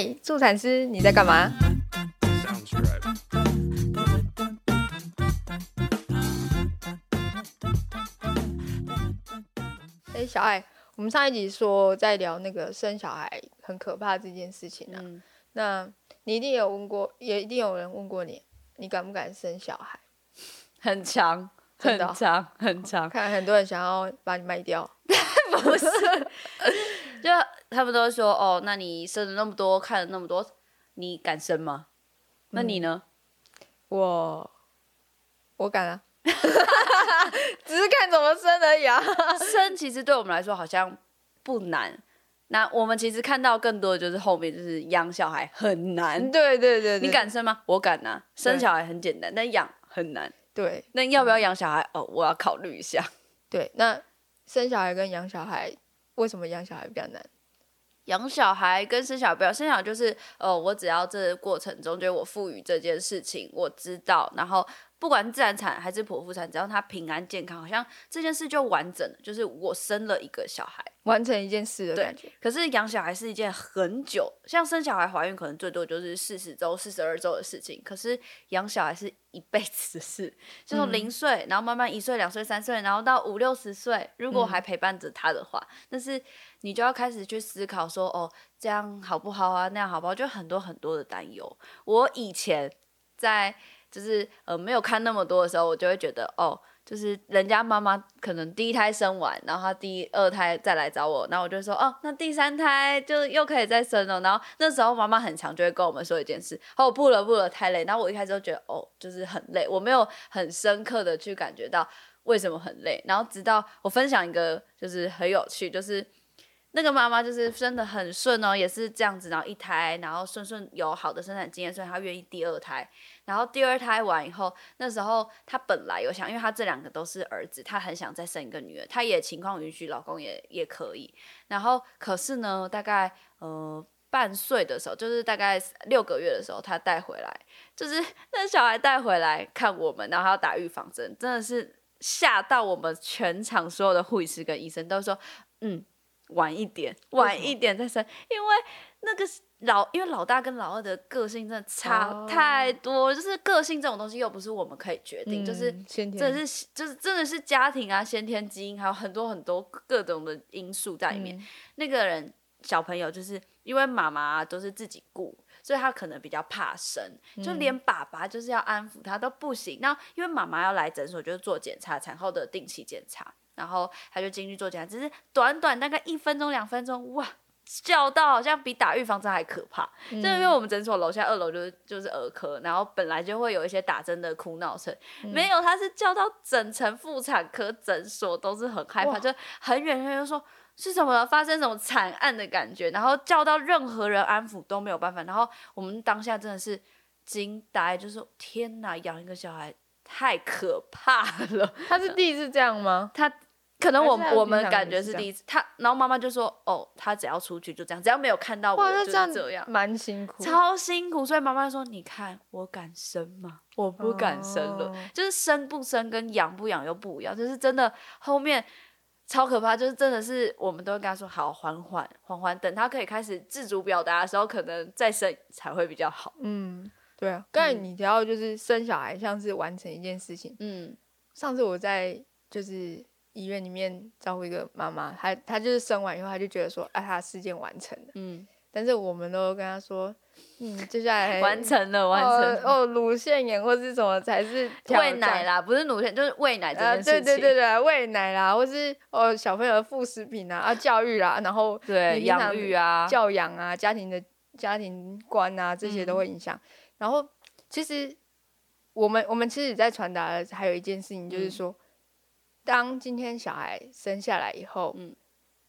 嘿，助产师，你在干嘛.哎、小爱，我们上一集说在聊那个生小孩很可怕这件事情啊。嗯，那你一定有问过，也一定有人问过你，你敢不敢生小孩？很长，真的哦很长，很长。看很多人想要把你卖掉。不是，就他们都会说哦，那你生了那么多，看了那么多，你敢生吗？那你呢？我我敢啊，只是看怎么生而已啊。生其实对我们来说好像不难。那我们其实看到更多的就是后面就是养小孩很难。对对对对，你敢生吗？我敢啊、生小孩很简单，但养很难。对那要不要养小孩？哦，我要考虑一下。对，那生小孩跟养小孩，为什么养小孩比较难？养小孩跟生小孩不要，生小孩就是呃，我只要这个过程中，就是我赋予这件事情，我知道，然后不管是自然产还是剖腹产，只要他平安健康，好像这件事就完整了，就是我生了一个小孩。完成一件事的感觉。可是养小孩是一件很久，像生小孩、怀孕可能最多就是四十周、四十二周的事情，可是养小孩是一辈子的事，就从嗯零岁，然后慢慢一岁、两岁、三岁，然后到五六十岁，如果嗯还陪伴着他的话，但是你就要开始去思考说，哦，这样好不好啊？那样好不好？就很多很多的担忧。我以前在就是呃没有看那么多的时候，我就会觉得哦，就是人家妈妈可能第一胎生完，然后她第二胎再来找我，然后我就说哦，那第三胎就又可以再生了。然后那时候妈妈很常就会跟我们说一件事，哦不了不了太累。然后我一开始就觉得哦就是很累，我没有很深刻的去感觉到为什么很累。然后直到我分享一个就是很有趣，就是。那个妈妈就是生的很顺哦，也是这样子，然后一胎，然后顺顺有好的生产经验，所以她愿意第二胎。然后第二胎完以后，那时候她本来有想，因为她这两个都是儿子，她很想再生一个女儿，她也情况允许，老公也也可以。然后可是呢，大概呃半岁的时候，就是大概六个月的时候，她带回来，就是 那小孩带回来看我们，然后还要打预防针，真的是吓到我们全场所有的护士跟医生都说，嗯。晚一点，晚一点再生，因为那个老，因为老大跟老二的个性真的差哦。太多，就是个性这种东西又不是我们可以决定，就是真的是就是真的是家庭啊、先天基因，还有很多很多各种的因素在里面。嗯。那个人小朋友就是因为妈妈都是自己顾，所以他可能比较怕生，就嗯连爸爸就是要安抚他都不行。那因为妈妈要来诊所就是做检查，产后的定期检查，然后他就进去做检查，只是短短大概一分钟两分钟，哇！叫到好像比打预防针还可怕，嗯就是因为我们诊所楼下二楼就是就是儿科，然后本来就会有一些打针的哭闹声，嗯没有，他是叫到整层妇产科诊所都是很害怕，就很远很远就说是什么发生什么惨案的感觉，然后叫到任何人安抚都没有办法，然后我们当下真的是惊呆，就是天哪，养一个小孩太可怕了。他是第一次这样吗？他可能我我们感觉是第一次，他然后妈妈就说哦，他只要出去就这样，只要没有看到我就这样。蛮辛苦。超辛苦，所以妈妈说：“你看，我敢生吗？我不敢生了。哦就是生不生跟养不养又不一样，就是真的后面超可怕，就是真的是我们都会跟他说好，缓缓缓缓，等他可以开始自主表达的时候，可能再生才会比较好。嗯，对啊。刚才你提到就是生小孩像是完成一件事情。嗯上次我在就是医院里面照顾一个妈妈，她她就是生完以后，她就觉得说，啊，她的事件完成了。嗯，但是我们都跟她说，嗯，接下来 完成了，完成了。哦哦，乳腺炎或是什么才是。喂奶啦，不是乳腺，就是喂奶这啊，件事情。对对对对，喂奶啦，或是哦小朋友的副食品啊，啊 教育啦，然后对养育啊，教养啊，家庭的家庭观啊，这些都会影响。然后其实我们我们其实在传达的还有一件事情，就是嗯说，当今天小孩生下来以后，嗯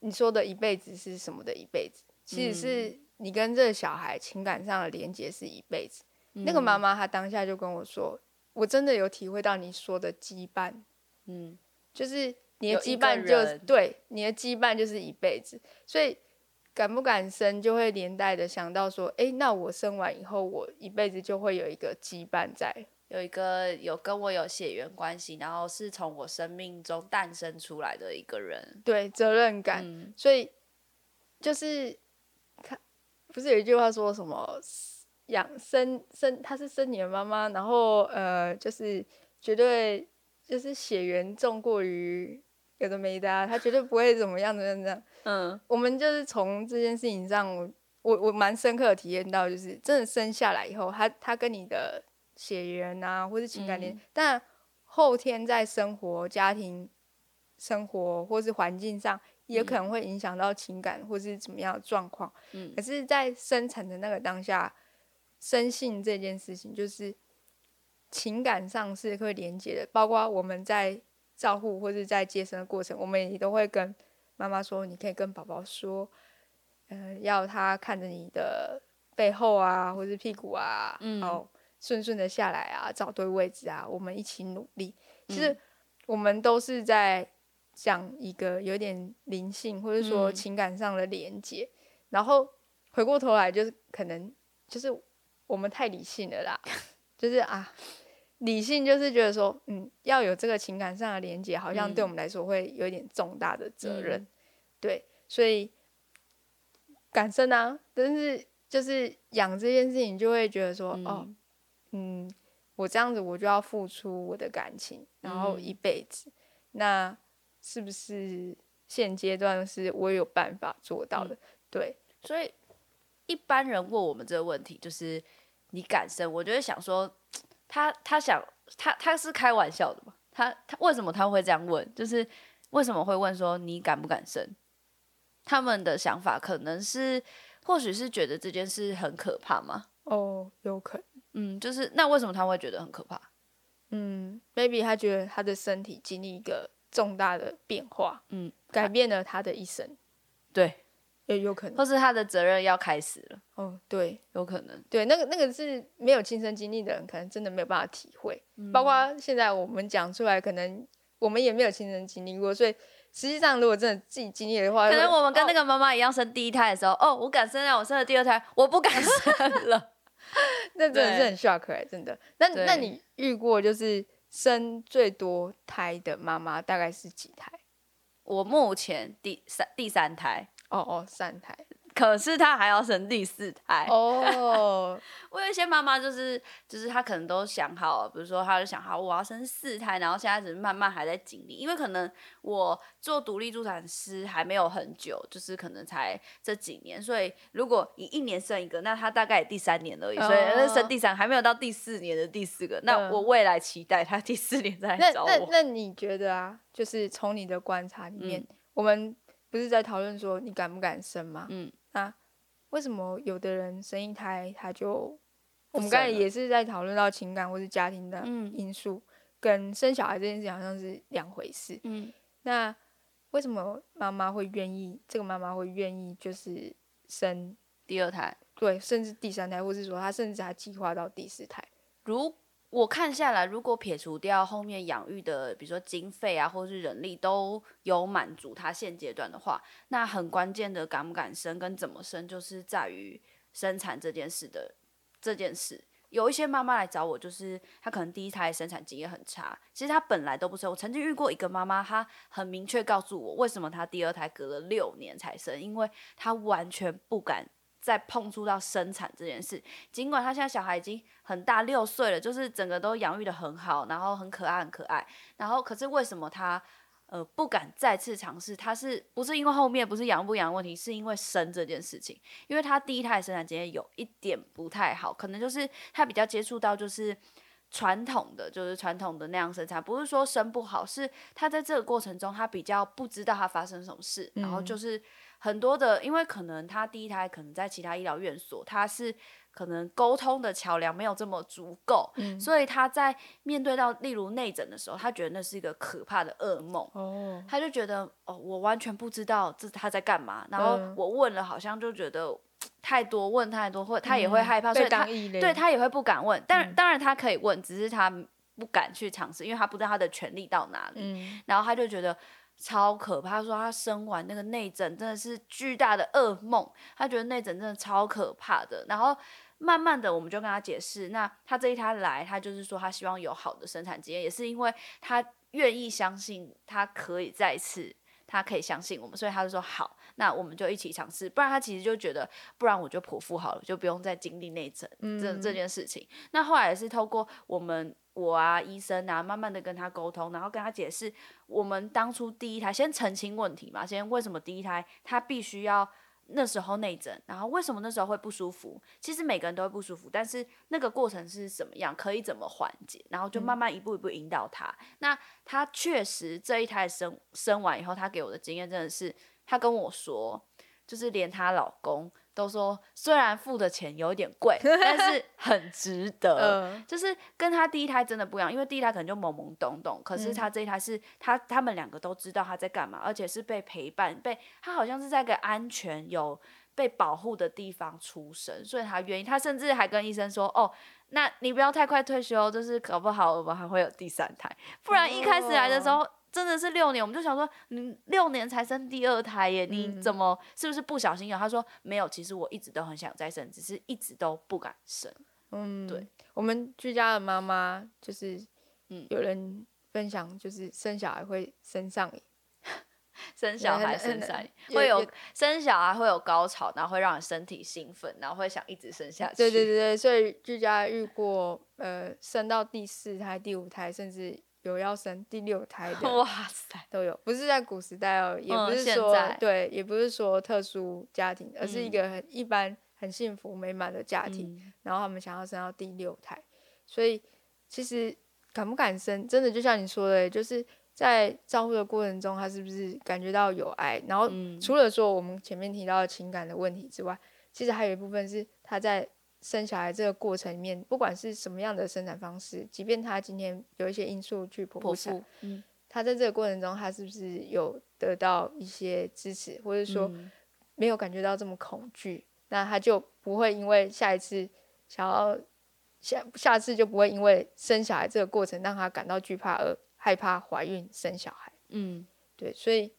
你说的一辈子是什么的一辈子？其实是你跟这个小孩情感上的连接是一辈子。那个妈妈她当下就跟我说，我真的有体会到你说的羁绊，嗯，就是你的羁绊就人对你的羁绊就是一辈子，所以敢不敢生就会连带的想到说，诶，那我生完以后，我一辈子就会有一个羁绊在。有一个有跟我有血缘关系，然后是从我生命中诞生出来的一个人。对责任感，嗯所以就是看不是有一句话说什么养生生她是生你的妈妈，然后呃就是绝对就是血缘重过于有的没的、啊，她绝对不会怎么样怎么样怎么样。嗯我们就是从这件事情上，我我我蛮深刻的体验到，就是真的生下来以后，他他跟你的血缘啊，或是情感连，嗯。但后天在生活、家庭生活或是环境上，也可能会影响到情感或是怎么样的状况。嗯。可是，在生产的那个当下，生性这件事情，就是情感上是会连接的，包括我们在照护或是在接生的过程，我们也都会跟妈妈说，你可以跟宝宝说，呃，要他看着你的背后啊，或是屁股啊，嗯。哦，顺顺的下来啊，找对位置啊，我们一起努力。其实嗯我们都是在讲一个有点灵性或者说嗯情感上的连接，然后回过头来就是可能就是我们太理性了啦，就是啊。理性就是觉得说，嗯，要有这个情感上的连接，好像对我们来说会有一点重大的责任，嗯对，所以感生啊，但是就是养这件事情，就会觉得说，哦，嗯嗯，我这样子我就要付出我的感情，然后嗯一辈子，那是不是现阶段是我有办法做到嗯的？对，所以一般人问我们这个问题，就是你敢生？我就会想说，他他想他他是开玩笑的嘛？他他为什么他会这样问？就是为什么会问说你敢不敢生？他们的想法可能是，或许是觉得这件事很可怕吗？哦，有可能，嗯，就是那为什么他会觉得很可怕？嗯，maybe 他觉得他的身体经历一个重大的变化，嗯，改变了他的一生，对，也有可能。或是他的责任要开始了，哦，对有可能。对，那个那个是没有亲身经历的人，可能真的没有办法体会。嗯包括现在我们讲出来，可能我们也没有亲身经历过，所以实际上如果真的自己经历的话，可能我们跟那个、个妈妈一样，生第一胎的时候，哦，我敢生啊，我生了第二胎，我不敢生了。那真的是很 shock 哎、真的。那那你遇过就是生最多胎的妈妈大概是几胎？我目前第三第三胎，哦哦，三胎。可是他还要生第四胎。哦，我有一些妈妈就是就是她可能都想好了，比如说她就想好我要生四胎，然后现在只是慢慢还在经历，因为可能我做独立助产师还没有很久，就是可能才这几年，所以如果你一年生一个，那她大概也第三年而已，所以生第三还没有到第四年的第四个，那嗯我未来期待她第四年再来找我。那那你觉得啊，就是从你的观察里面，我们不是在讨论说你敢不敢生吗？嗯，那为什么有的人生一胎他就，我们刚才也是在讨论到情感或是家庭的嗯因素，跟生小孩这件事情好像是两回事。嗯那为什么妈妈会愿意？这个妈妈会愿意就是生第二胎。对，甚至第三胎，或是说她甚至还计划到第四胎？如我看下来，如果撇除掉后面养育的，比如说经费啊，或是人力都有满足他现阶段的话，那很关键的敢不敢生跟怎么生，就是在于生产这件事的这件事。有一些妈妈来找我，就是她可能第一胎生产经验很差，其实她本来都不生。我曾经遇过一个妈妈，她很明确告诉我，为什么她第二胎隔了六年才生，因为她完全不敢再碰触到生产这件事。尽管他现在小孩已经很大，六岁了，就是整个都养育的很好，然后很可爱，很可爱。然后可是为什么他呃不敢再次尝试？他是不是因为后面不是养不养的问题，是因为生这件事情？因为他第一胎生产经验有一点不太好，可能就是他比较接触到就是。传统的就是传统的那样生产，不是说生不好，是他在这个过程中，他比较不知道他发生什么事，然后嗯。就是很多的，因为可能他第一胎可能在其他医疗院所，他是可能沟通的桥梁没有这么足够，嗯，所以他在面对到例如内诊的时候，他觉得那是一个可怕的噩梦。哦，她就觉得哦，我完全不知道这他在干嘛，然后嗯。我问了，好像就觉得太多问太多，或他也会嗯害怕，所以她当异类，对他也会不敢问。但，嗯当然他可以问，只是他不敢去尝试，因为他不知道他的权利到哪里。嗯，然后他就觉得超可怕，他说他生完那个内诊真的是巨大的噩梦，他觉得内诊真的超可怕的。然后慢慢的，我们就跟他解释，那他这一胎来，他就是说他希望有好的生产经验，也是因为他愿意相信他可以再次。他可以相信我们，所以他就说好，那我们就一起尝试。不然他其实就觉得，不然我就剖腹好了，就不用再经历内诊这这件事情。那后来也是透过我们我啊医生啊，慢慢的跟他沟通，然后跟他解释，我们当初第一胎先澄清问题嘛，先为什么第一胎他必须要。那时候内诊，然后为什么那时候会不舒服？其实每个人都会不舒服，但是那个过程是怎么样，可以怎么缓解，然后就慢慢一步一步引导他。那他确实这一胎生生完以后，他给我的经验真的是，他跟我说，就是连她老公都说，虽然付的钱有点贵，但是很值得。嗯就是跟她第一胎真的不一样，因为第一胎可能就懵懵懂懂，可是她这一胎是她他们两个都知道她在干嘛，而且是被陪伴，被她好像是在一个安全有被保护的地方出生，所以他愿意，他甚至还跟医生说，哦，那你不要太快退休，就是搞不好我们还会有第三胎，不然一开始来的时候。真的是六年，我们就想说，你六年才生第二胎耶，你怎么是不是不小心有？他说没有，其实我一直都很想再生，只是一直都不敢生。嗯，对，我们居家的妈妈就是，嗯有人分享，就是生小孩会生上瘾，生小孩、很生下也会有生小孩会有高潮，然后会让你身体兴奋，然后会想一直生下去。对对对对，所以居家遇过呃生到第四胎、第五胎，甚至有要生第六胎的 哇塞，都有，不是在古时代哦，也嗯不是说、对，也不是说特殊家庭，而是一嗯个很一般、很幸福美满的家庭，嗯然后他们想要生到第六胎，所以其实敢不敢生，真的就像你说的，就是在照顾的过程中，他是不是感觉到有爱？然后嗯除了说我们前面提到的情感的问题之外，其实还有一部分是他在生小孩这个过程里面，不管是什么样的生产方式，即便他今天有一些因素去剖腹产，腹，嗯，他在这个过程中，他是不是有得到一些支持，或者说嗯没有感觉到这么恐惧？那他就不会因为下一次想要下下次就不会因为生小孩这个过程让他感到惧怕而害怕怀孕生小孩。嗯对，所以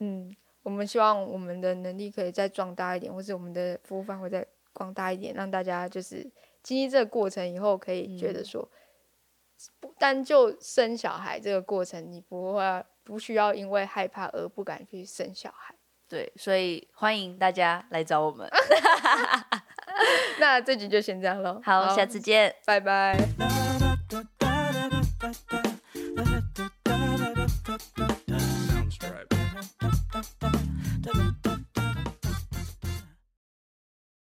嗯，我们希望我们的能力可以再壮大一点，或是我们的服务范围再广大一点，让大家就是经历这个过程以后，可以觉得嗯说，不单就生小孩这个过程，你不会不需要因为害怕而不敢去生小孩。对，所以欢迎大家来找我们。那这集就先这样喽，好，下次见。拜拜。